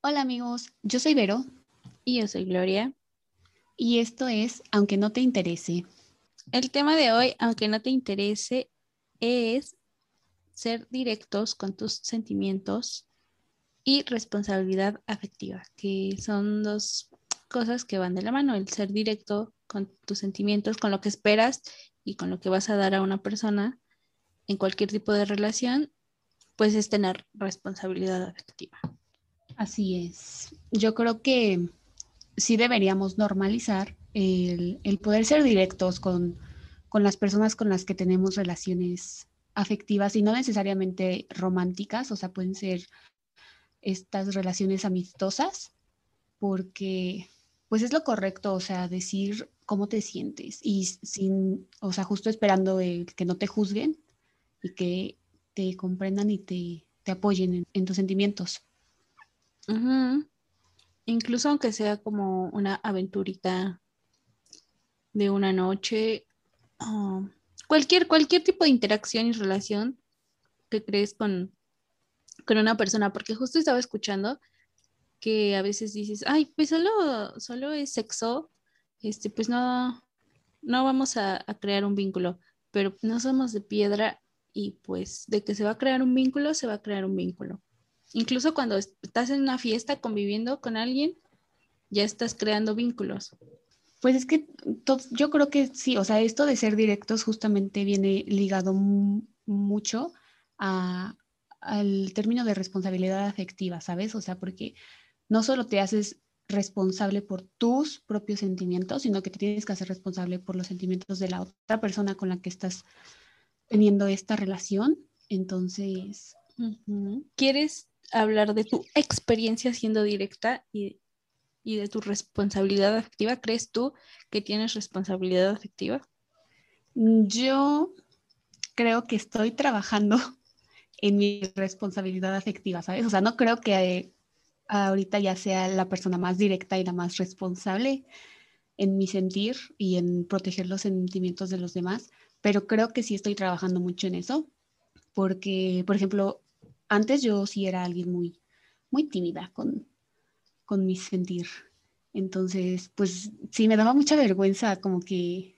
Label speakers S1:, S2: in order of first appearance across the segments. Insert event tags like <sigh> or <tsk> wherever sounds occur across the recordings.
S1: Hola amigos, yo soy Vero.
S2: Y yo soy Gloria.
S1: Y esto es Aunque no te interese.
S2: El tema de hoy, aunque no te interese, es ser directos con tus sentimientos y responsabilidad afectiva, que son dos cosas que van de la mano, el ser directo con tus sentimientos, con lo que esperas y con lo que vas a dar a una persona en cualquier tipo de relación, pues es tener responsabilidad afectiva.
S1: Así es. Yo creo que sí deberíamos normalizar el, poder ser directos con, las personas con las que tenemos relaciones afectivas y no necesariamente románticas, o sea, pueden ser estas relaciones amistosas, porque pues es lo correcto, o sea, decir cómo te sientes y sin, o sea, justo esperando que no te juzguen y que te comprendan y te, apoyen en tus sentimientos.
S2: Incluso aunque sea como una aventurita de una noche, ah, cualquier, cualquier tipo de interacción y relación que crees con, con una persona, porque justo estaba escuchando que a veces dices, ay, pues solo, solo es sexo, este, pues no, no vamos a, a crear un vínculo, pero no somos de piedra y pues de que se va a crear un vínculo, se va a crear un vínculo. Incluso cuando estás en una fiesta conviviendo con alguien, ya estás creando vínculos.
S1: Pues es que yo creo que sí, o sea, esto de ser directos justamente viene ligado mucho al término de responsabilidad afectiva, ¿sabes? O sea, porque no solo te haces responsable por tus propios sentimientos, sino que te tienes que hacer responsable por los sentimientos de la otra persona con la que estás teniendo esta relación. Entonces,
S2: ¿quieres hablar de tu experiencia siendo directa y, de tu responsabilidad afectiva. ¿Crees tú que tienes responsabilidad afectiva?
S1: Yo creo que estoy trabajando <laughs> en mi responsabilidad afectiva, ¿sabes? O sea, no creo que ahorita ya sea la persona más directa y la más responsable en mi sentir y en proteger los sentimientos de los demás, pero creo que sí estoy trabajando mucho en eso, porque, por ejemplo, antes yo sí era alguien muy, muy tímida con, con mi sentir. Entonces, pues sí, me daba mucha vergüenza como que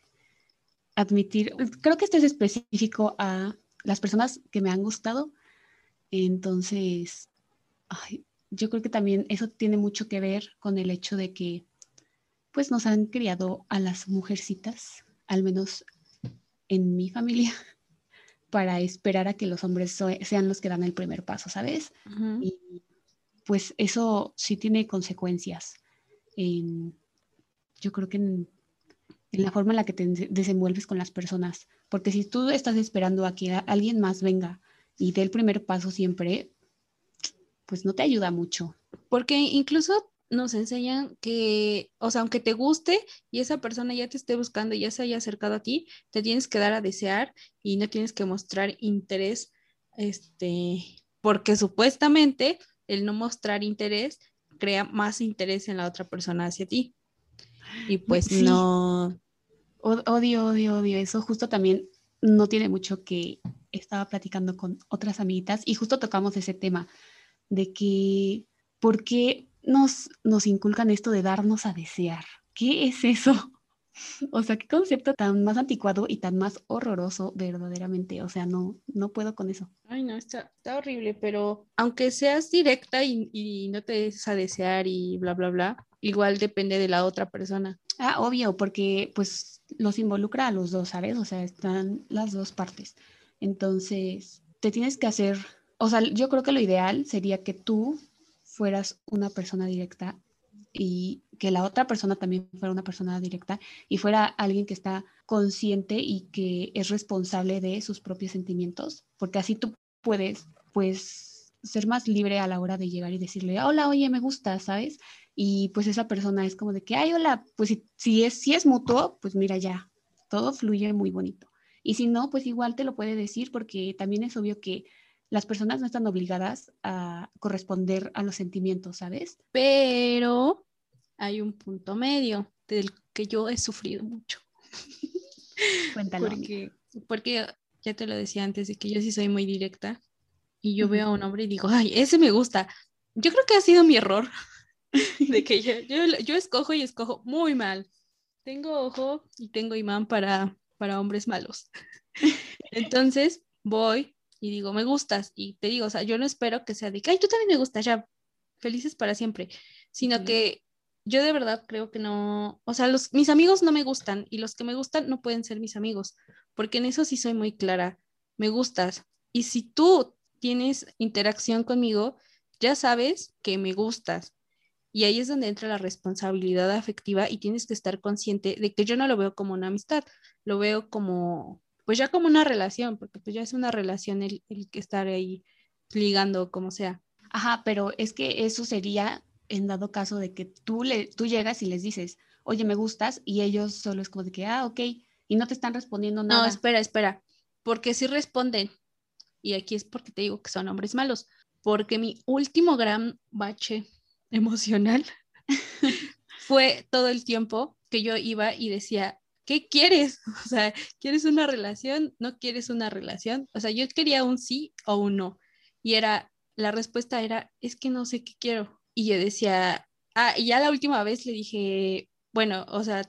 S1: admitir, creo que esto es específico a las personas que me han gustado. Entonces, yo creo que también eso tiene mucho que ver con el hecho de que pues nos han criado a las mujercitas, al menos en mi familia, para esperar a que los hombres sean los que dan el primer paso, ¿sabes? Y pues eso sí tiene consecuencias. yo creo que en, la forma en la que te desenvuelves con las personas, porque si tú estás esperando a que alguien más venga y dé el primer paso siempre, pues no te ayuda mucho.
S2: Porque incluso nos enseñan que, o sea, aunque te guste y esa persona ya te esté buscando y ya se haya acercado a ti, te tienes que dar a desear y no tienes que mostrar interés, este, porque supuestamente el no mostrar interés crea más interés en la otra persona hacia ti. Y pues no.
S1: Odio, odio, odio. Eso justo también no tiene mucho que estaba platicando con otras amiguitas y justo tocamos ese tema de que, ¿por qué nos, nos inculcan esto de darnos a desear. ¿Qué es eso? <laughs> O sea, qué concepto tan más anticuado y tan más horroroso verdaderamente. O sea, no, no puedo con eso.
S2: Ay, no, está, está horrible, pero aunque seas directa y, y, no te des a desear y bla, bla, bla, igual depende de la otra persona.
S1: Ah, obvio, porque pues los involucra a los dos, ¿sabes? O sea, están las dos partes. Entonces, te tienes que hacer, o sea, yo creo que lo ideal sería que tú fueras una persona directa y que la otra persona también fuera una persona directa y fuera alguien que está consciente y que es responsable de sus propios sentimientos, porque así tú puedes, pues, ser más libre a la hora de llegar y decirle, hola, oye, me gusta, ¿sabes? Y pues esa persona es como de que, ay, hola, pues si, es, si es mutuo, pues mira ya, todo fluye muy bonito. Y si no, pues igual te lo puede decir porque también es obvio que las personas no están obligadas a corresponder a los sentimientos, ¿sabes?
S2: Pero hay un punto medio del que yo he sufrido mucho. <laughs>
S1: Cuéntalo.
S2: porque, porque ya te lo decía antes, de que yo sí soy muy directa y yo veo a un hombre y digo, ay, ese me gusta, yo creo que ha sido mi error, <laughs> de que yo, yo, escojo y escojo muy mal. Tengo ojo y tengo imán para, para hombres malos. <laughs> Entonces voy y digo, me gustas, y te digo, o sea, yo no espero que sea de que, ay, tú también me gustas, ya, felices para siempre, sino que yo de verdad creo que no, o sea, los, mis amigos no me gustan y los que me gustan no pueden ser mis amigos, porque en eso sí soy muy clara, me gustas. Y si tú tienes interacción conmigo, ya sabes que me gustas. Y ahí es donde entra la responsabilidad afectiva y tienes que estar consciente de que yo no lo veo como una amistad, lo veo como, pues ya como una relación, porque pues ya es una relación el, el que estar ahí ligando, como sea.
S1: Ajá, pero es que eso sería en dado caso de que tú, le, tú llegas y les dices, oye, me gustas, y ellos solo es como de que, ah, ok, y no te están respondiendo nada.
S2: No, espera, espera, porque sí responden, y aquí es porque te digo que son hombres malos, porque mi último gran bache <laughs> emocional <laughs> fue todo el tiempo que yo iba y decía, ¿qué quieres? <laughs> O sea, ¿quieres una relación? ¿No quieres una relación? O sea, yo quería un sí o un no. Y era, la respuesta era, es que no sé qué quiero. Y yo decía, ah, y ya la última vez le dije, bueno, o sea,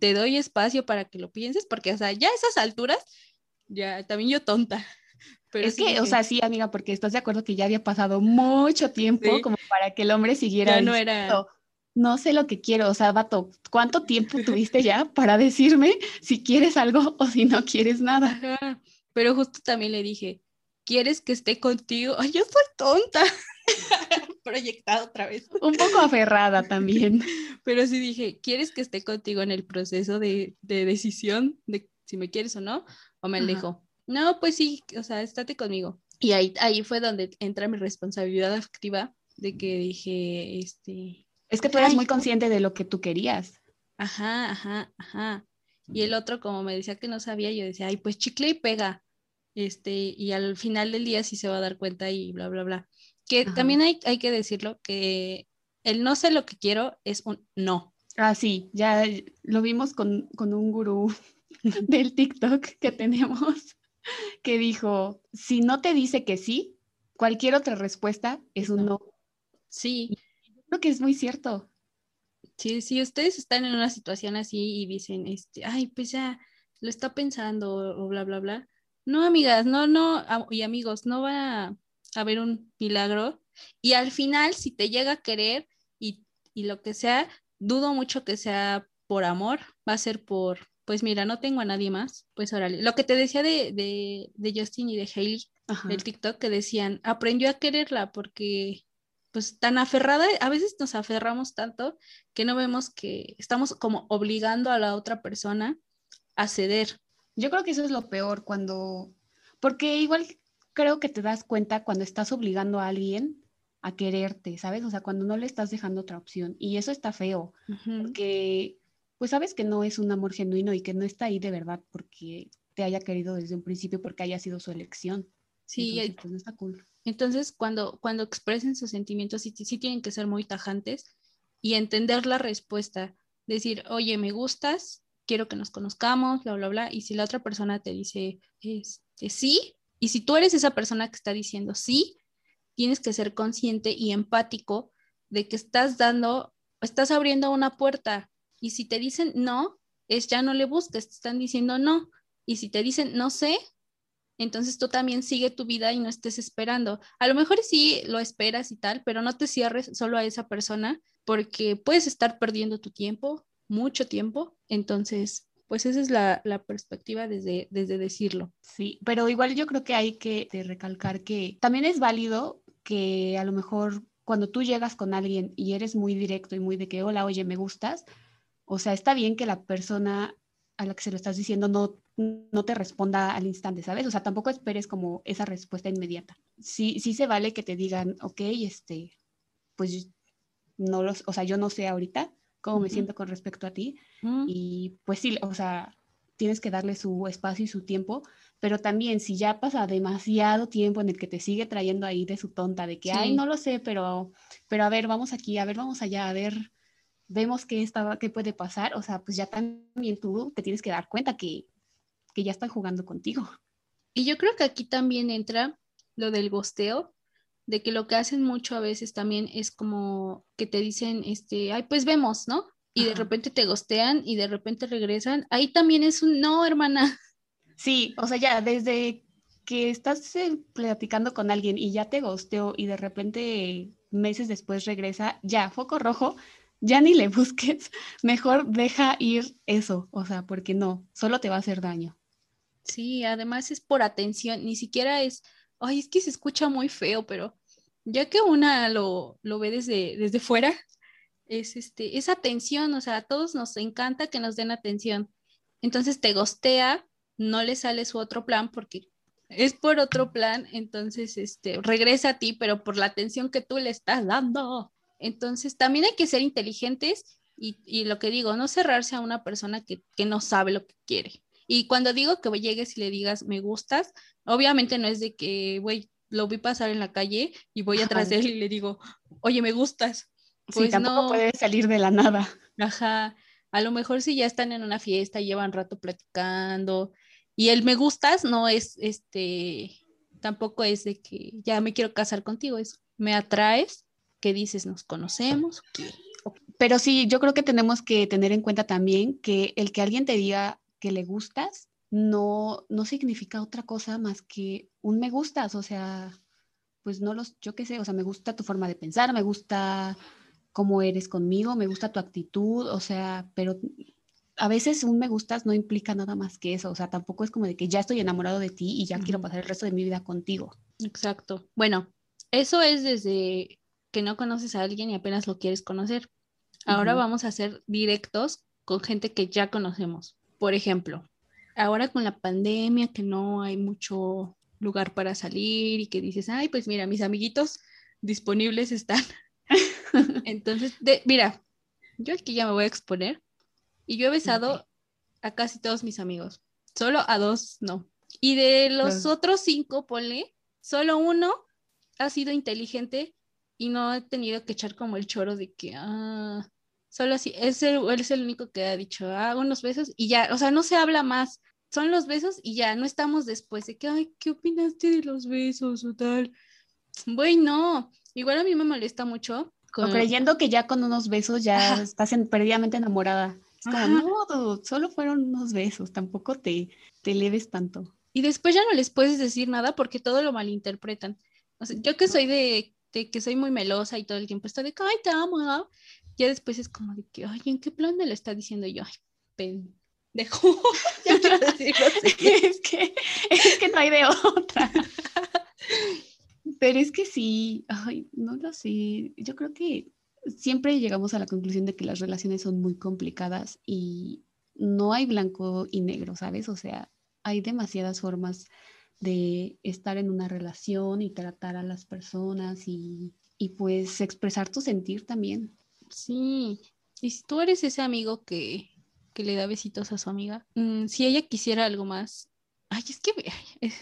S2: te doy espacio para que lo pienses, porque, o sea, ya a esas alturas, ya también yo tonta. <laughs>
S1: Pero es que, o sea, sí, amiga, porque estás de acuerdo que ya había pasado mucho tiempo como para que el hombre siguiera.
S2: Ya no era.
S1: No sé lo que quiero, o sea, vato, ¿cuánto tiempo tuviste ya para decirme si quieres algo o si no quieres nada?
S2: Pero justo también le dije, ¿quieres que esté contigo? Ay, yo soy tonta. <laughs> proyectado otra vez.
S1: Un poco aferrada también.
S2: Pero sí dije, ¿quieres que esté contigo en el proceso de, decisión de si me quieres o no? O me dijo, no, pues sí, o sea, estate conmigo. Y ahí, ahí fue donde entra mi responsabilidad activa de que dije, este...
S1: Es que tú eras muy consciente de lo que tú querías.
S2: Ajá, ajá, ajá. Y el otro, como me decía que no sabía, yo decía, ay, pues chicle y pega. Este, y al final del día sí se va a dar cuenta y bla, bla, bla. Que también hay, hay que decirlo, que el no sé lo que quiero es un no.
S1: Ah, sí, ya lo vimos con, un gurú <laughs> del TikTok que tenemos, <laughs> que dijo, si no te dice que sí, cualquier otra respuesta es un no.
S2: Sí.
S1: Creo que es muy cierto.
S2: Sí, si ustedes están en una situación así y dicen, este, ay, pues ya lo está pensando o bla, bla, bla. No, amigas, no, no, y amigos, no va a haber un milagro. Y al final, si te llega a querer y, lo que sea, dudo mucho que sea por amor, va a ser por, pues mira, no tengo a nadie más, pues órale. Lo que te decía de, de, Justin y de Hailey del TikTok, que decían, aprendió a quererla porque pues tan aferrada, a veces nos aferramos tanto que no vemos que estamos como obligando a la otra persona a ceder.
S1: Yo creo que eso es lo peor cuando, porque igual creo que te das cuenta cuando estás obligando a alguien a quererte, ¿sabes? O sea, cuando no le estás dejando otra opción. Y eso está feo, porque pues sabes que no es un amor genuino y que no está ahí de verdad porque te haya querido desde un principio, porque haya sido su elección.
S2: Sí, Entonces, pues no está cool. Entonces, cuando, cuando expresen sus sentimientos, sí, sí tienen que ser muy tajantes y entender la respuesta. Decir, oye, me gustas, quiero que nos conozcamos, bla, bla, bla. Y si la otra persona te dice, este, sí, y si tú eres esa persona que está diciendo sí, tienes que ser consciente y empático de que estás dando, estás abriendo una puerta. Y si te dicen no, es ya no le busques, te están diciendo no. Y si te dicen no sé, entonces tú también sigue tu vida y no estés esperando. A lo mejor sí lo esperas y tal, pero no te cierres solo a esa persona porque puedes estar perdiendo tu tiempo, mucho tiempo. Entonces, pues esa es la, perspectiva desde, desde decirlo.
S1: Sí, pero igual yo creo que hay que recalcar que también es válido que a lo mejor cuando tú llegas con alguien y eres muy directo y muy de que, hola, oye, me gustas, o sea, está bien que la persona a la que se lo estás diciendo no, no te responda al instante, ¿sabes? O sea, tampoco esperes como esa respuesta inmediata. Sí, sí se vale que te digan, ok, este, pues no los, o sea, yo no sé ahorita, cómo me siento con respecto a ti. Y pues sí, o sea, tienes que darle su espacio y su tiempo, pero también si ya pasa demasiado tiempo en el que te sigue trayendo ahí de su tonta, de que, ay, no lo sé, pero, pero a ver, vamos aquí, a ver, vamos allá, a ver, vemos qué, estaba, qué puede pasar, o sea, pues ya también tú te tienes que dar cuenta que, que ya están jugando contigo.
S2: Y yo creo que aquí también entra lo del gosteo, de que lo que hacen mucho a veces también es como que te dicen, este, ay, pues vemos, ¿no? Y de repente te gostean y de repente regresan. Ahí también es un no, hermana. <laughs>
S1: Sí, o sea, ya desde que estás eh, platicando con alguien y ya te gosteó y de repente meses después regresa, ya, foco rojo, ya ni le <laughs> busques, mejor deja ir eso, o sea, porque no, solo te va a hacer daño.
S2: Sí, además es por atención, ni siquiera es, ay, es que se escucha muy feo, pero ya que una lo, lo ve desde, desde fuera, es este, es atención, o sea, a todos nos encanta que nos den atención. Entonces te gostea, no le sale su otro plan porque es por otro plan, entonces este, regresa a ti, pero por la atención que tú le estás dando. Entonces, también hay que ser inteligentes y, lo que digo, no cerrarse a una persona que, no sabe lo que quiere. Y cuando digo que llegues y le digas, me gustas, obviamente no es de que, güey, lo vi pasar en la calle y voy atrás de él y le digo, oye, me gustas.
S1: Pues sí, tampoco no. puede salir de la nada.
S2: Ajá. A lo mejor si ya están en una fiesta, llevan rato platicando y el me gustas no es este, tampoco es de que ya me quiero casar contigo, es me atraes ¿Qué dices? ¿Nos conocemos?
S1: Pero sí, yo creo que tenemos que tener en cuenta también que el que alguien te diga que le gustas no, no significa otra cosa más que un me gustas, o sea, pues no los, yo qué sé, o sea, me gusta tu forma de pensar, me gusta cómo eres conmigo, me gusta tu actitud, o sea, pero a veces un me gustas no implica nada más que eso, o sea, tampoco es como de que ya estoy enamorado de ti y ya quiero pasar el resto de mi vida contigo.
S2: Exacto. Bueno, eso es desde que no conoces a alguien y apenas lo quieres conocer. Ahora vamos a ser directos con gente que ya conocemos. Por ejemplo, ahora con la pandemia que no hay mucho lugar para salir y que dices, ay, pues mira, mis amiguitos disponibles están. <laughs> Entonces, de, mira, yo aquí ya me voy a exponer y yo he besado a casi todos mis amigos, solo a dos no. Y de los otros cinco, ponle, solo uno ha sido inteligente y no he tenido que echar como el choro de que, ah, solo así, es el, es el único que ha dicho, ah, unos besos y ya, o sea, no se habla más, son los besos y ya, no estamos después de que, ay, ¿qué opinaste de los besos o tal? Bueno, igual a mí me molesta mucho.
S1: O creyendo que ya con unos besos ya estás en, perdidamente enamorada. Es como, no, solo fueron unos besos, tampoco te, te leves tanto.
S2: Y después ya no les puedes decir nada porque todo lo malinterpretan. O sea, yo que soy de que soy muy melosa y todo el tiempo está de que, ay, te amo, Ya después es como de que, ay, ¿en qué plan me lo está diciendo yo? Ay, pendejo. <laughs> ya <laughs>
S1: es, que, es que no hay de otra. Pero es que sí, ay, no lo sé. Yo creo que siempre llegamos a la conclusión de que las relaciones son muy complicadas y no hay blanco y negro, ¿sabes? O sea, hay demasiadas formas de estar en una relación y tratar a las personas y, pues expresar tu sentir también.
S2: Sí, y si tú eres ese amigo que, le da besitos a su amiga, mm, si ella quisiera algo más, ay, es que,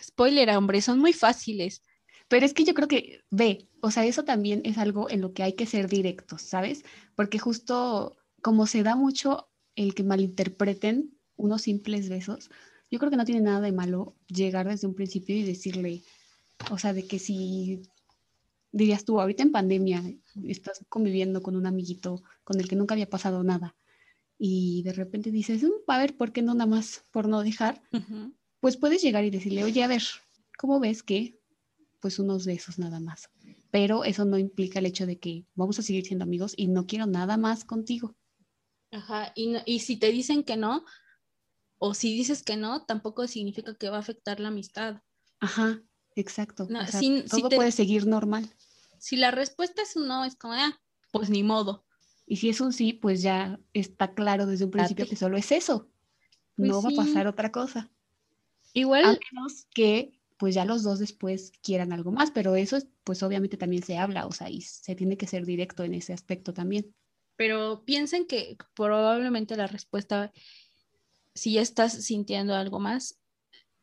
S2: spoiler, hombre, son muy fáciles.
S1: Pero es que yo creo que, ve, o sea, eso también es algo en lo que hay que ser directos, ¿sabes? Porque justo como se da mucho el que malinterpreten unos simples besos, yo creo que no tiene nada de malo llegar desde un principio y decirle, o sea, de que si dirías tú, ahorita en pandemia estás conviviendo con un amiguito con el que nunca había pasado nada y de repente dices, mm, a ver, ¿por qué no nada más por no dejar? Pues puedes llegar y decirle, oye, a ver, ¿cómo ves que? Pues unos besos nada más. Pero eso no implica el hecho de que vamos a seguir siendo amigos y no quiero nada más contigo.
S2: Ajá, y, y si te dicen que no, o si dices que no, tampoco significa que va a afectar la amistad.
S1: Ajá, exacto. todo puede seguir normal.
S2: Si la respuesta es un no, es como, ah, pues ni modo.
S1: Y si es un sí, pues ya está claro desde un principio que solo es eso. Pues no va a pasar otra cosa. Igual. A menos que pues ya los dos después quieran algo más, pero eso pues obviamente también se habla, o sea, y se tiene que ser directo en ese aspecto también.
S2: Pero piensen que probablemente la respuesta si ya estás sintiendo algo más,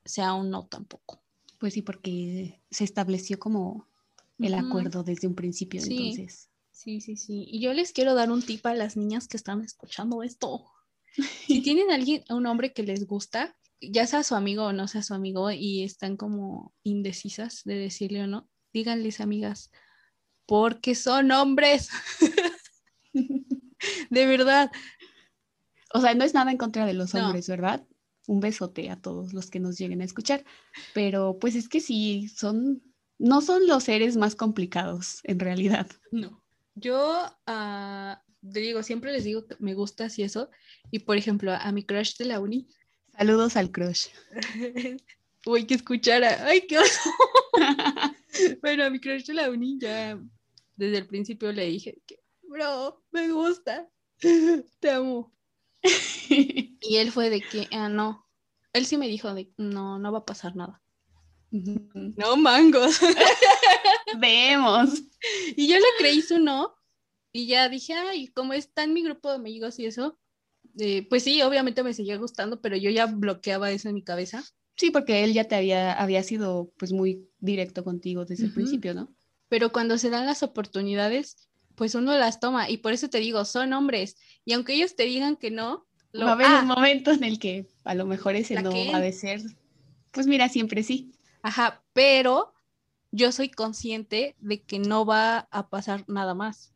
S2: sea un no tampoco.
S1: Pues sí, porque se estableció como el acuerdo desde un principio, sí. entonces.
S2: Sí, sí, sí. Y yo les quiero dar un tip a las niñas que están escuchando esto. <laughs> si tienen a alguien, un hombre que les gusta, ya sea su amigo o no sea su amigo, y están como indecisas de decirle o no, díganles amigas, porque son hombres. <laughs> <laughs> de verdad.
S1: O sea, no es nada en contra de los hombres, ¿verdad? Un besote a todos los que nos lleguen a escuchar. Pero pues es que sí, son, no son los seres más complicados en realidad.
S2: No. Yo uh, digo, siempre les digo que me gusta así eso. Y por ejemplo, a mi crush de la uni.
S1: Saludos al crush. <laughs>
S2: Uy, que escuchara. Ay, qué oso. <laughs> bueno, a mi crush de la uni ya desde el principio le dije que, bro, me gusta. Te amo. <laughs> y él fue de que, ah, no. Él sí me dijo de, no, no va a pasar nada. No mangos. <laughs>
S1: Vemos.
S2: Y yo le creí su no. Y ya dije, ay, como está en mi grupo de amigos y eso, eh, pues sí, obviamente me seguía gustando, pero yo ya bloqueaba eso en mi cabeza.
S1: Sí, porque él ya te había, había sido pues muy directo contigo desde el principio, ¿no?
S2: Pero cuando se dan las oportunidades, pues uno las toma. Y por eso te digo, son hombres. Y aunque ellos te digan que no,
S1: lo... va a haber un momento en el que a lo mejor ese no va a ser. Pues mira, siempre sí.
S2: Ajá, pero yo soy consciente de que no va a pasar nada más.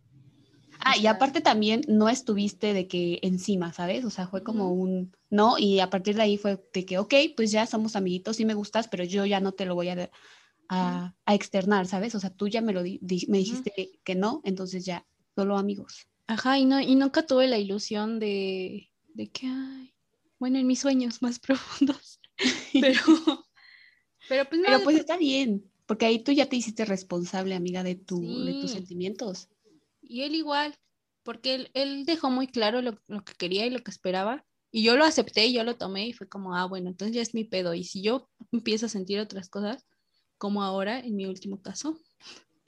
S1: Ah, y aparte también no estuviste de que encima, ¿sabes? O sea, fue como un no, y a partir de ahí fue de que, ok, pues ya somos amiguitos, sí me gustas, pero yo ya no te lo voy a, a, externar, ¿sabes? O sea, tú ya me lo me dijiste que, no, entonces ya, solo amigos.
S2: Ajá, y, no, y nunca tuve la ilusión de, de que, ay, bueno, en mis sueños más <laughs> profundos, pero,
S1: pero pues, pero pues está bien, porque ahí tú ya te hiciste responsable, amiga, de, tu, de tus sentimientos.
S2: Y él igual, porque él, dejó muy claro lo, que quería y lo que esperaba. Y yo lo acepté y yo lo tomé y fue como, ah, bueno, entonces ya es mi pedo. Y si yo empiezo a sentir otras cosas, como ahora en mi último caso,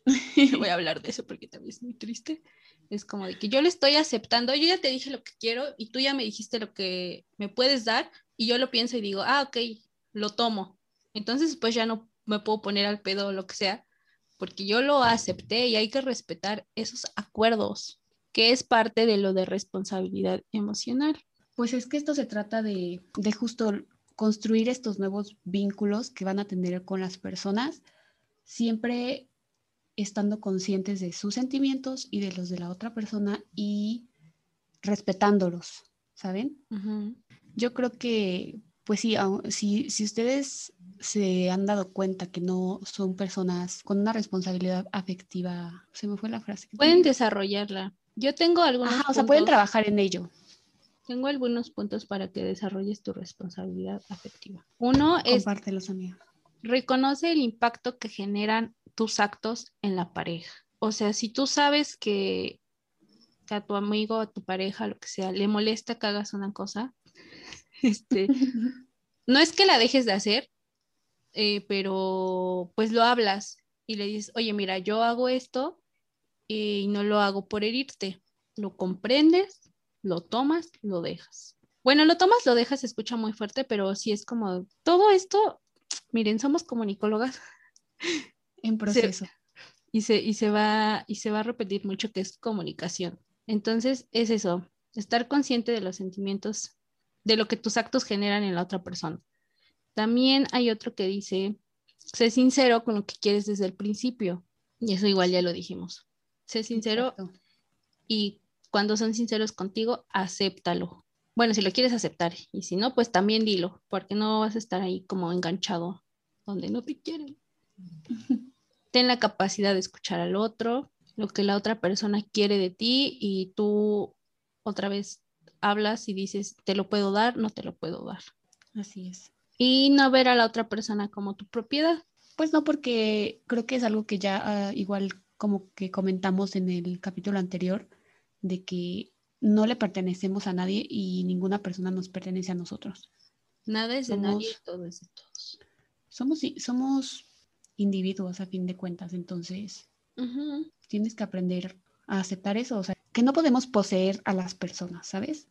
S2: <laughs> voy a hablar de eso porque también es muy triste, es como de que yo le estoy aceptando, yo ya te dije lo que quiero y tú ya me dijiste lo que me puedes dar y yo lo pienso y digo, ah, ok, lo tomo. Entonces pues ya no me puedo poner al pedo o lo que sea, porque yo lo acepté y hay que respetar esos acuerdos, que es parte de lo de responsabilidad emocional.
S1: Pues es que esto se trata de, de justo construir estos nuevos vínculos que van a tener con las personas, siempre estando conscientes de sus sentimientos y de los de la otra persona y respetándolos, ¿saben? Yo creo que, pues sí, si, si ustedes se han dado cuenta que no son personas con una responsabilidad afectiva. Se me fue la frase.
S2: Pueden desarrollarla. Yo tengo algunos.
S1: o sea, pueden trabajar en ello.
S2: Tengo algunos puntos para que desarrolles tu responsabilidad afectiva. Uno es.
S1: Compártelos, amiga.
S2: Reconoce el impacto que generan tus actos en la pareja. O sea, si tú sabes que a tu amigo, a tu pareja, lo que sea, le molesta que hagas una cosa, <laughs> este, <laughs> no es que la dejes de hacer, eh, pero pues lo hablas y le dices, oye, mira, yo hago esto y no lo hago por herirte. Lo comprendes, lo tomas, lo dejas. Bueno, lo tomas, lo dejas, se escucha muy fuerte, pero sí es como todo esto, <tsk> miren, somos comunicólogas. <laughs>
S1: En proceso.
S2: y, se, y, se va, y se va a repetir mucho que es comunicación. Entonces, es eso, estar consciente de los sentimientos, de lo que tus actos generan en la otra persona. También hay otro que dice, sé sincero con lo que quieres desde el principio. Y eso igual ya lo dijimos. Sé sincero y cuando son sinceros contigo, acéptalo. Bueno, si lo quieres aceptar y si no, pues también dilo, porque no vas a estar ahí como enganchado donde no te quieren. <laughs> Ten la capacidad de escuchar al otro, lo que la otra persona quiere de ti y tú otra vez hablas y dices, te lo puedo dar, no te lo puedo dar.
S1: Así es
S2: y no ver a la otra persona como tu propiedad.
S1: Pues no, porque creo que es algo que ya ah, igual como que comentamos en el capítulo anterior, de que no le pertenecemos a nadie y ninguna persona nos pertenece a nosotros.
S2: Nada es de nadie, todo es de todos.
S1: Somos, somos individuos a fin de cuentas, entonces tienes que aprender a aceptar eso, o sea, que no podemos poseer a las personas, ¿sabes?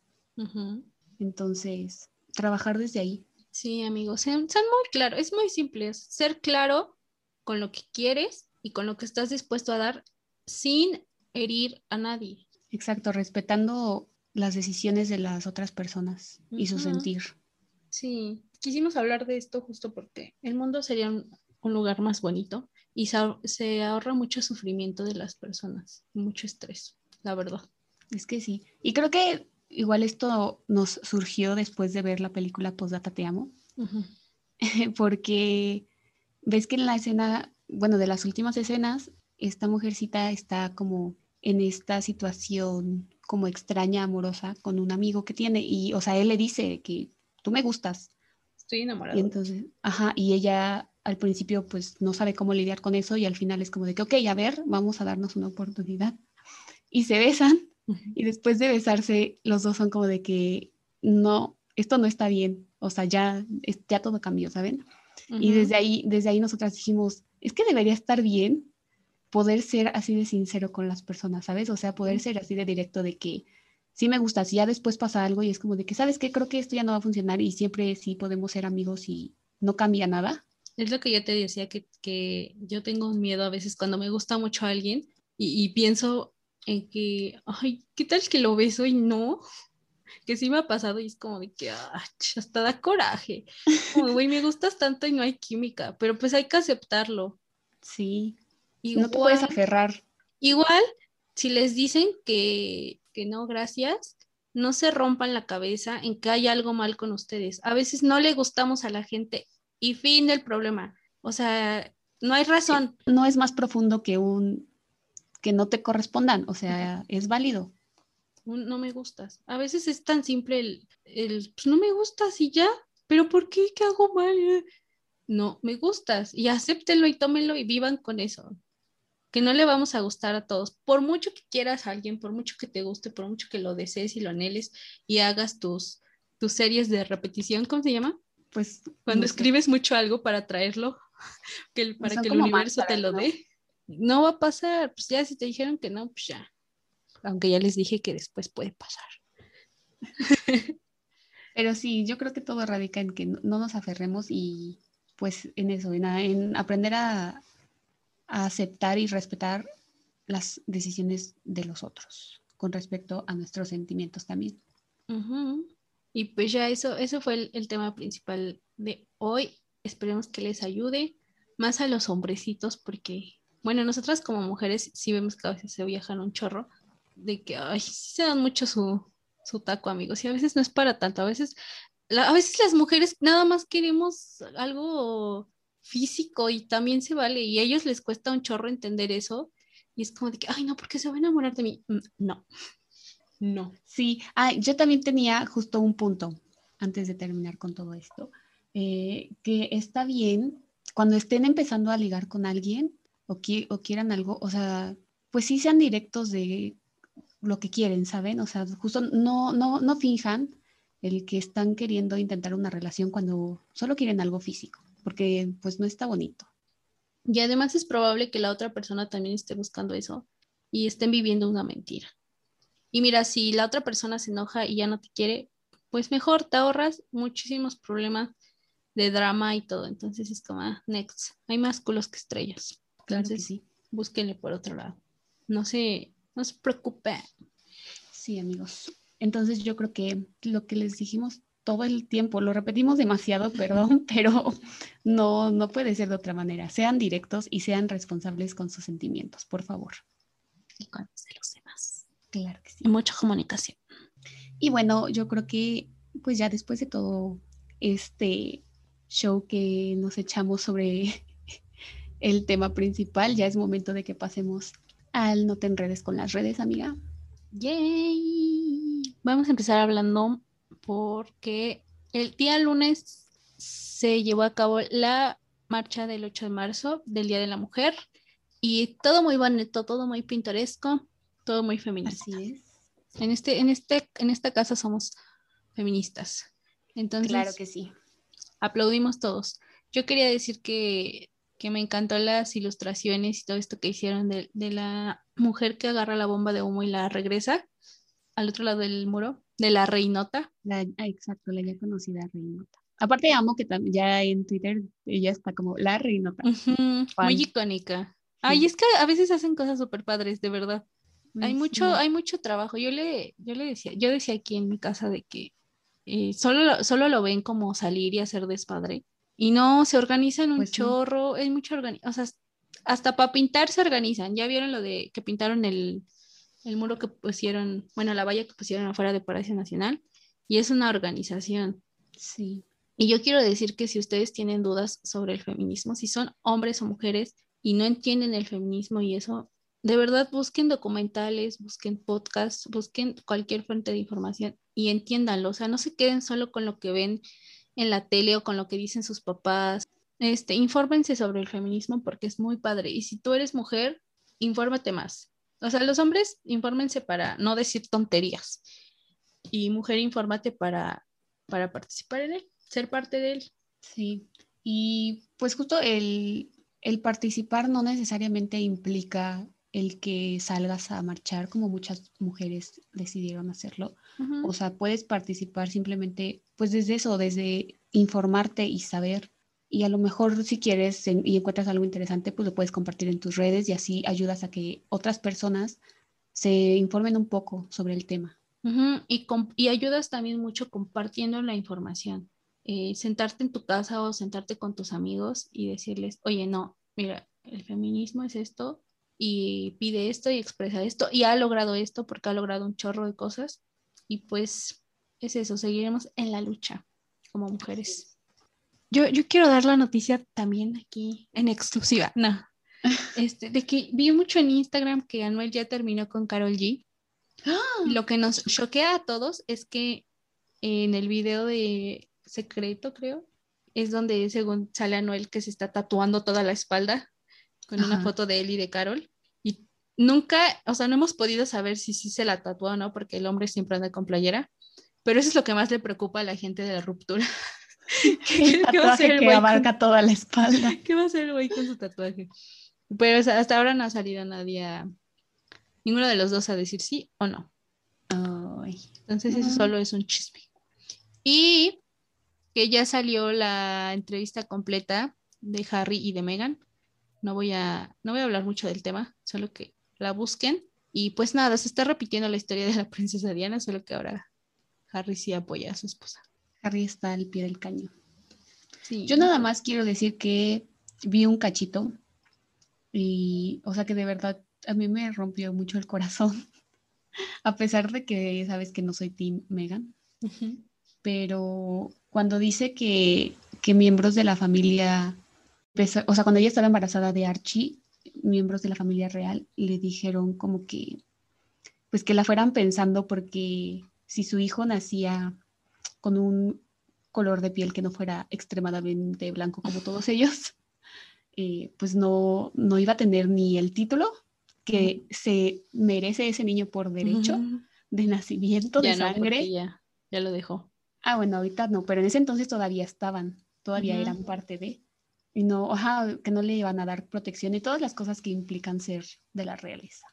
S1: Entonces, trabajar desde ahí.
S2: Sí, amigos, sean, muy claros, es muy simple, ser claro con lo que quieres y con lo que estás dispuesto a dar sin herir a nadie.
S1: Exacto, respetando las decisiones de las otras personas y su sentir.
S2: Sí, quisimos hablar de esto justo porque el mundo sería un, lugar más bonito y se, ahorra mucho sufrimiento de las personas, mucho estrés, la verdad.
S1: Es que sí. Y creo que igual esto nos surgió después de ver la película Postdata Te Amo, <laughs> porque ves que en la escena, bueno, de las últimas escenas, esta mujercita está como en esta situación como extraña, amorosa, con un amigo que tiene, y, o sea, él le dice que tú me gustas.
S2: Estoy enamorada.
S1: Y entonces, ajá, y ella al principio pues no sabe cómo lidiar con eso y al final es como de que, ok, a ver, vamos a darnos una oportunidad. Y se besan y después de besarse los dos son como de que no, esto no está bien, o sea, ya, ya todo cambió, ¿saben? Y desde ahí, desde ahí nosotras dijimos, es que debería estar bien poder ser así de sincero con las personas, ¿sabes? O sea, poder ser así de directo de que sí me gusta, si ya después pasa algo y es como de que, ¿sabes qué? Creo que esto ya no va a funcionar y siempre sí podemos ser amigos y no cambia nada
S2: es lo que yo te decía, que, que yo tengo un miedo a veces cuando me gusta mucho a alguien y, pienso en que, ay, ¿qué tal que lo beso y no? <laughs> Que sí me ha pasado y es como de que hasta da coraje. Como, güey, me gustas tanto y no hay química, pero pues hay que aceptarlo.
S1: Sí. No te puedes aferrar.
S2: Igual, si les dicen que, que no, gracias, no se rompan la cabeza en que hay algo mal con ustedes. A veces no le gustamos a la gente y fin del problema. O sea, no hay razón.
S1: No es más profundo que un que no te correspondan, o sea, es válido.
S2: No me gustas. A veces es tan simple el, el pues no me gustas y ya, pero ¿por qué? ¿Qué hago mal? No, me gustas y acéptenlo y tómenlo y vivan con eso. Que no le vamos a gustar a todos. Por mucho que quieras a alguien, por mucho que te guste, por mucho que lo desees y lo anheles y hagas tus, tus series de repetición, ¿cómo se llama?
S1: pues...
S2: Cuando escribes mucho algo para traerlo, que, <laughs> para que el universo te lo dé, ¿no? va a pasar. Pues ya si te dijeron que no, pues ya. Aunque ya les dije que después puede pasar. <laughs>
S1: Pero sí, yo creo que todo radica en que no nos aferremos y pues en eso, en, aprender a, aceptar y respetar las decisiones de los otros con respecto a nuestros sentimientos también.
S2: Y pues ya eso, eso fue el, tema principal de hoy. Esperemos que les ayude más a los hombrecitos porque, bueno, nosotras como mujeres sí vemos que a veces se viajan un chorro de que, ay, se dan mucho su, su taco, amigos. Y a veces no es para tanto. A veces, a veces las mujeres nada más queremos algo físico y también se vale. Y a ellos les cuesta un chorro entender eso. Y es como de que, ay, no, porque se va a enamorar de mí. Mm, no, no.
S1: Sí, ah, yo también tenía justo un punto antes de terminar con todo esto, eh, que está bien cuando estén empezando a ligar con alguien o, o quieran algo, o sea, pues sí sean directos de lo que quieren, ¿saben? O sea, justo no, no, no finjan el que están queriendo intentar una relación cuando solo quieren algo físico, porque pues no está bonito.
S2: Y además es probable que la otra persona también esté buscando eso y estén viviendo una mentira. Y mira, si la otra persona se enoja y ya no te quiere, pues mejor te ahorras muchísimos problemas de drama y todo. Entonces es como, ah, next, hay más culos que estrellas. Entonces sí. búsquenle por otro lado. No se, no se preocupe.
S1: Sí, amigos. Entonces yo creo que lo que les dijimos todo el tiempo, lo repetimos demasiado, <laughs> perdón, pero no, no puede ser de otra manera. Sean directos y sean responsables con sus sentimientos, por favor.
S2: Y con los demás.
S1: Claro que sí.
S2: Y mucha comunicación.
S1: Y bueno, yo creo que pues ya después de todo este show que nos echamos sobre <laughs> el tema principal, ya es momento de que pasemos al No te enredes con las redes, amiga.
S2: Yay. Vamos a empezar hablando porque el día lunes se llevó a cabo la marcha del 8 de marzo del Día de la Mujer y todo muy bonito, todo muy pintoresco todo muy feminista.
S1: Así es.
S2: En, este, en, este, en esta casa somos feministas. Entonces,
S1: claro que sí.
S2: Aplaudimos todos. Yo quería decir que, que me encantó las ilustraciones y todo esto que hicieron de, de, la mujer que agarra la bomba de humo y la regresa al otro lado del muro, de la reinota.
S1: La, ah, exacto, la ya conocida reinota. Aparte amo que ya en Twitter ella está como la reinota.
S2: muy icónica. Ay, es que a veces hacen cosas súper padres, de verdad. Hay mucho, hay mucho trabajo. Yo le, yo le decía, yo decía aquí en mi casa de que eh, solo, solo lo ven como salir y hacer despadre. Y no, se organizan un pues chorro, hay mucho organización, o sea, hasta para pintar se organizan. ¿Ya vieron lo de que pintaron el, el muro que pusieron, bueno, la valla que pusieron afuera de Palacio Nacional? Y es una organización.
S1: Sí.
S2: Y yo quiero decir que si ustedes tienen dudas sobre el feminismo, si son hombres o mujeres y no entienden el feminismo y eso, de verdad busquen documentales, busquen podcasts, busquen cualquier fuente de información y entiéndanlo. O sea, no se queden solo con lo que ven en la tele o con lo que dicen sus papás. Este, infórmense sobre el feminismo porque es muy padre. Y si tú eres mujer, infórmate más. O sea, los hombres, infórmense para no decir tonterías. Y mujer, infórmate para, para participar en él ser parte de él.
S1: Sí, y pues justo el, el participar no necesariamente implica el que salgas a marchar como muchas mujeres decidieron hacerlo. O sea, puedes participar simplemente pues desde eso, desde informarte y saber. Y a lo mejor si quieres y encuentras algo interesante, pues lo puedes compartir en tus redes y así ayudas a que otras personas se informen un poco sobre el tema.
S2: y, y ayudas también mucho compartiendo la información. Eh, sentarte en tu casa o sentarte con tus amigos y decirles, oye, no, mira, el feminismo es esto y pide esto y expresa esto y ha logrado esto porque ha logrado un chorro de cosas y pues es eso, seguiremos en la lucha como mujeres. Yo, yo quiero dar la noticia también aquí en exclusiva, no, <laughs> este, de que vi mucho en Instagram que Anuel ya terminó con Carol G. ¡Ah! Lo que nos choquea a todos es que en el video de secreto, creo, es donde según sale Anuel que se está tatuando toda la espalda con una foto de él y de Carol. Y nunca, o sea, no hemos podido saber si sí se la tatuó o no, porque el hombre siempre anda con playera, pero eso es lo que más le preocupa a la gente de la ruptura. <laughs> <laughs>
S1: ¿Qué, va a hacer que abarca toda la espalda. <laughs>
S2: ¿Qué va a hacer el güey con su tatuaje? Pero hasta ahora no ha salido nadie ninguno de los dos a decir sí o no. Entonces eso solo es un chisme. Y que ya salió la entrevista completa de Harry y de Meghan. No voy a, no voy a hablar mucho del tema, solo que la busquen. Y pues nada, se está repitiendo la historia de la <laughs> princesa Diana, solo que ahora Harry sí apoya a su esposa.
S1: Harry está al pie del cañón. Sí. Yo nada más quiero decir que vi un cachito y, o sea que de verdad a mí me rompió mucho el corazón, <laughs> a pesar de que sabes que no soy Team Megan, pero cuando dice que, miembros de la familia, o sea, cuando ella estaba embarazada de Archie, miembros de la familia real le dijeron como que, pues que la fueran pensando porque si su hijo nacía con un color de piel que no fuera extremadamente blanco como todos ellos, <laughs> eh, pues no, no iba a tener ni el título que se merece ese niño por derecho de nacimiento, de sangre.
S2: ya, ya lo dejó.
S1: Ah, bueno, ahorita no, pero en ese entonces todavía estaban, todavía eran parte de, y no, ajá, que no le iban a dar protección y todas las cosas que implican ser de la realeza.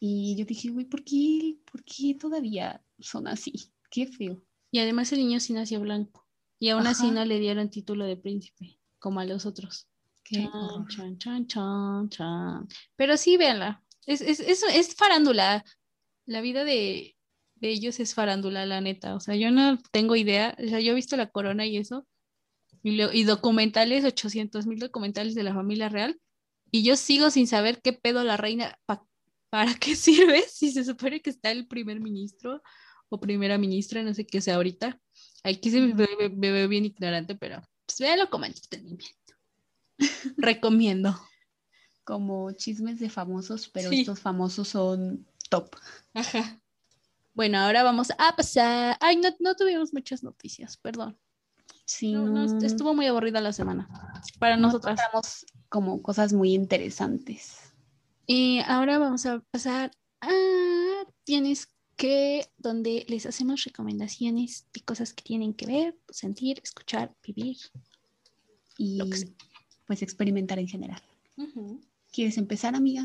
S1: Y yo dije, güey, ¿por qué, ¿por qué todavía son así? Qué feo.
S2: Y además el niño sí nació blanco. Y aún así no le dieron título de príncipe, como a los otros. Qué chan, chan, chan, chan, Pero sí, véanla. Es, es, es, es farándula. La vida de, de ellos es farándula, la neta. O sea, yo no tengo idea. O sea, yo he visto la corona y eso. Y, documentales, 800 mil documentales de la familia real. Y yo sigo sin saber qué pedo la reina, para qué <laughs> sirve, si se supone que está el primer ministro o primera ministra, no sé qué sea ahorita. Aquí se me ve, bien ignorante, pero pues véanlo como entretenimiento. <laughs> Recomiendo.
S1: Como chismes de famosos, pero estos famosos son top.
S2: Ajá. Bueno, ahora vamos a pasar. Ay, no, no tuvimos muchas noticias, perdón.
S1: Sí,
S2: estuvo muy aburrida la semana para nosotras.
S1: como cosas muy interesantes.
S2: Y ahora vamos a pasar a tienes que donde les hacemos recomendaciones de cosas que tienen que ver, sentir, escuchar, vivir
S1: y pues experimentar en general. ¿Quieres empezar, amiga?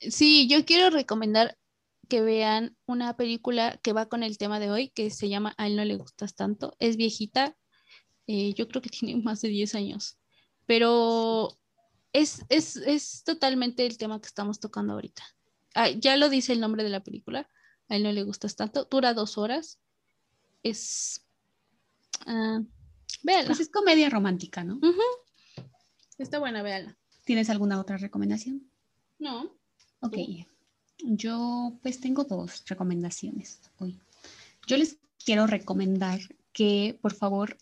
S2: Sí, yo quiero recomendar que vean una película que va con el tema de hoy, que se llama A él no le gustas tanto. Es viejita, eh, yo creo que <laughs> tiene más de 10 años, pero es, es, totalmente el tema que estamos tocando ahorita. Ah, ya lo dice el nombre de la película, a él no le gustas tanto, dura dos horas, es... Uh,
S1: Pues es comedia romántica, ¿no?
S2: Está buena, véanla.
S1: ¿Tienes alguna otra recomendación?
S2: No.
S1: Ok. Yo pues tengo dos recomendaciones hoy. Yo les quiero recomendar que por favor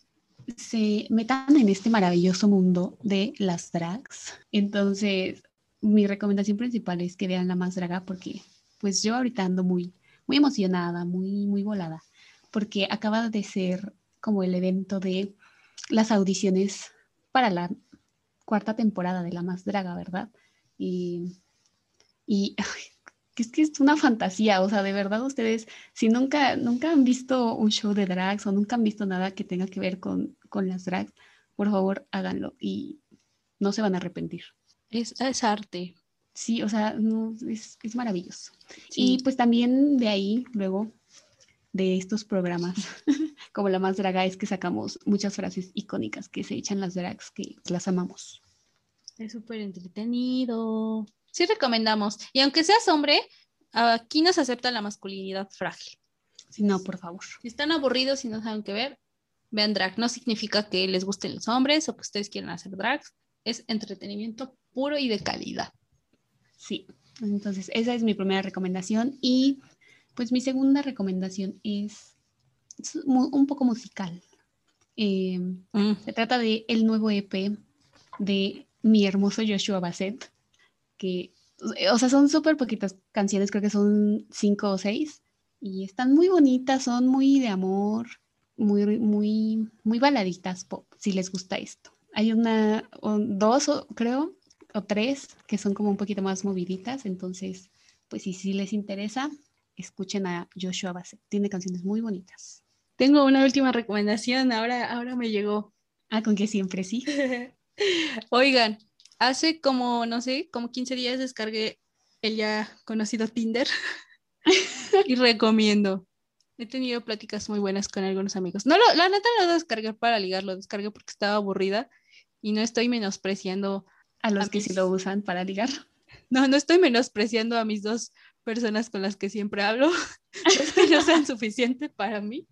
S1: se metan en este maravilloso mundo de las drags. Entonces, mi recomendación principal es que vean la más draga porque pues yo ahorita ando muy, muy emocionada, muy, muy volada, porque acaba de ser como el evento de las audiciones para la cuarta temporada de La Más Draga, ¿verdad? Y, y es que es una fantasía, o sea, de verdad ustedes, si nunca, nunca han visto un show de drags o nunca han visto nada que tenga que ver con, con las drags, por favor háganlo y no se van a arrepentir.
S2: Es, es arte.
S1: Sí, o sea, es, es, maravilloso. Y pues también de ahí, luego, de estos programas, <laughs> como la más draga, es que sacamos muchas frases icónicas que se echan las drags, que las amamos.
S2: Es súper entretenido. Sí recomendamos. Y aunque seas hombre, aquí nos acepta la masculinidad frágil.
S1: Si no, por favor.
S2: Si están aburridos y no saben qué ver, vean drag. No significa que les gusten los hombres o que ustedes quieran hacer drags. Es entretenimiento puro y de calidad.
S1: Sí, entonces esa es mi primera recomendación. Y pues mi segunda recomendación es, un poco musical. Eh, mm. Se trata de el nuevo EP de mi hermoso Joshua Bassett, que, o sea, son súper poquitas canciones, creo que son cinco o seis, y están muy bonitas, son muy de amor, muy, muy, muy baladitas pop, si les gusta esto. Hay una, dos, creo, o tres, que son como un poquito más moviditas, entonces, pues si, si les interesa, escuchen a Joshua Bassett, tiene canciones muy bonitas.
S2: Tengo una última recomendación, ahora, ahora me llegó.
S1: Ah, con que siempre sí. <laughs>
S2: Oigan, hace como, no sé, como 15 días descargué el ya conocido Tinder <laughs> y recomiendo. He tenido pláticas muy buenas con algunos amigos. No, lo, la neta no lo descargué para ligar, lo descargué porque estaba aburrida y no estoy menospreciando
S1: a los que sí lo usan para ligar. <laughs>
S2: No, no estoy menospreciando a mis dos personas con las que siempre hablo. <laughs> es que no sean suficiente para mí.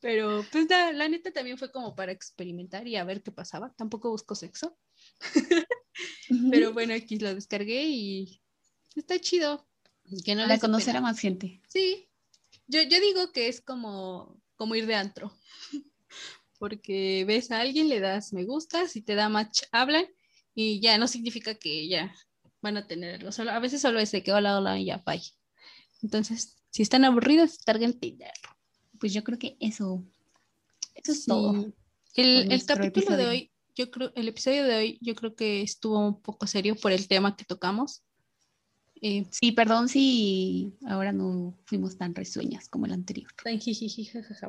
S2: Pero pues la, la, neta también fue como para experimentar y a ver qué pasaba. Tampoco busco sexo. <laughs> Pero bueno, aquí lo descargué y está chido.
S1: Que no Para conocer a más gente.
S2: Sí. Yo, yo digo que es como, como ir de antro. Porque ves a alguien, le das me gusta, si te da match, hablan y ya no significa que ya van a tenerlo. Solo, a veces solo es de que hola, hola y ya, bye. Entonces, si están aburridos, en Tinder.
S1: Pues yo creo que eso, eso es todo.
S2: El, el capítulo de hoy yo creo, el episodio de hoy yo creo que estuvo un poco serio por el tema que tocamos.
S1: Eh, sí, perdón si ahora no fuimos tan risueñas como el anterior.
S2: Tan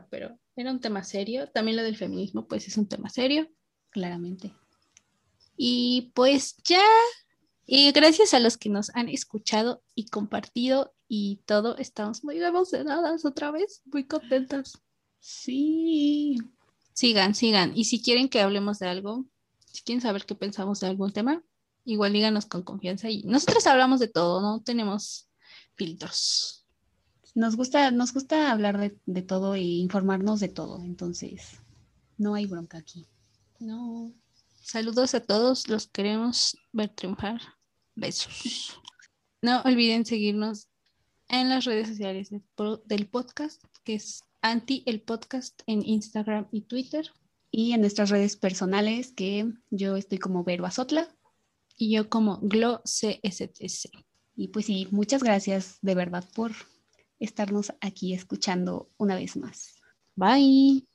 S2: pero era un tema serio. También lo del feminismo, pues es un tema serio.
S1: Claramente.
S2: Y pues ya, y gracias a los que nos han escuchado y compartido y todo, estamos muy emocionadas otra vez, muy contentas.
S1: Sí.
S2: Sigan, sigan. Y si quieren que hablemos de algo, si quieren saber qué pensamos de algún tema, igual díganos con confianza. Y nosotros hablamos de todo, no tenemos filtros.
S1: Nos gusta, nos gusta hablar de, de todo e informarnos de todo, entonces no hay bronca aquí.
S2: No. Saludos a todos, los queremos ver triunfar. Besos. <laughs> No olviden seguirnos en las redes sociales del podcast, que es Anti el podcast en Instagram y Twitter.
S1: Y en nuestras redes personales, que yo estoy como Vero Azotla.
S2: Y yo como Glo CSTC.
S1: Y pues sí, muchas gracias de verdad por estarnos aquí escuchando una vez más.
S2: Bye.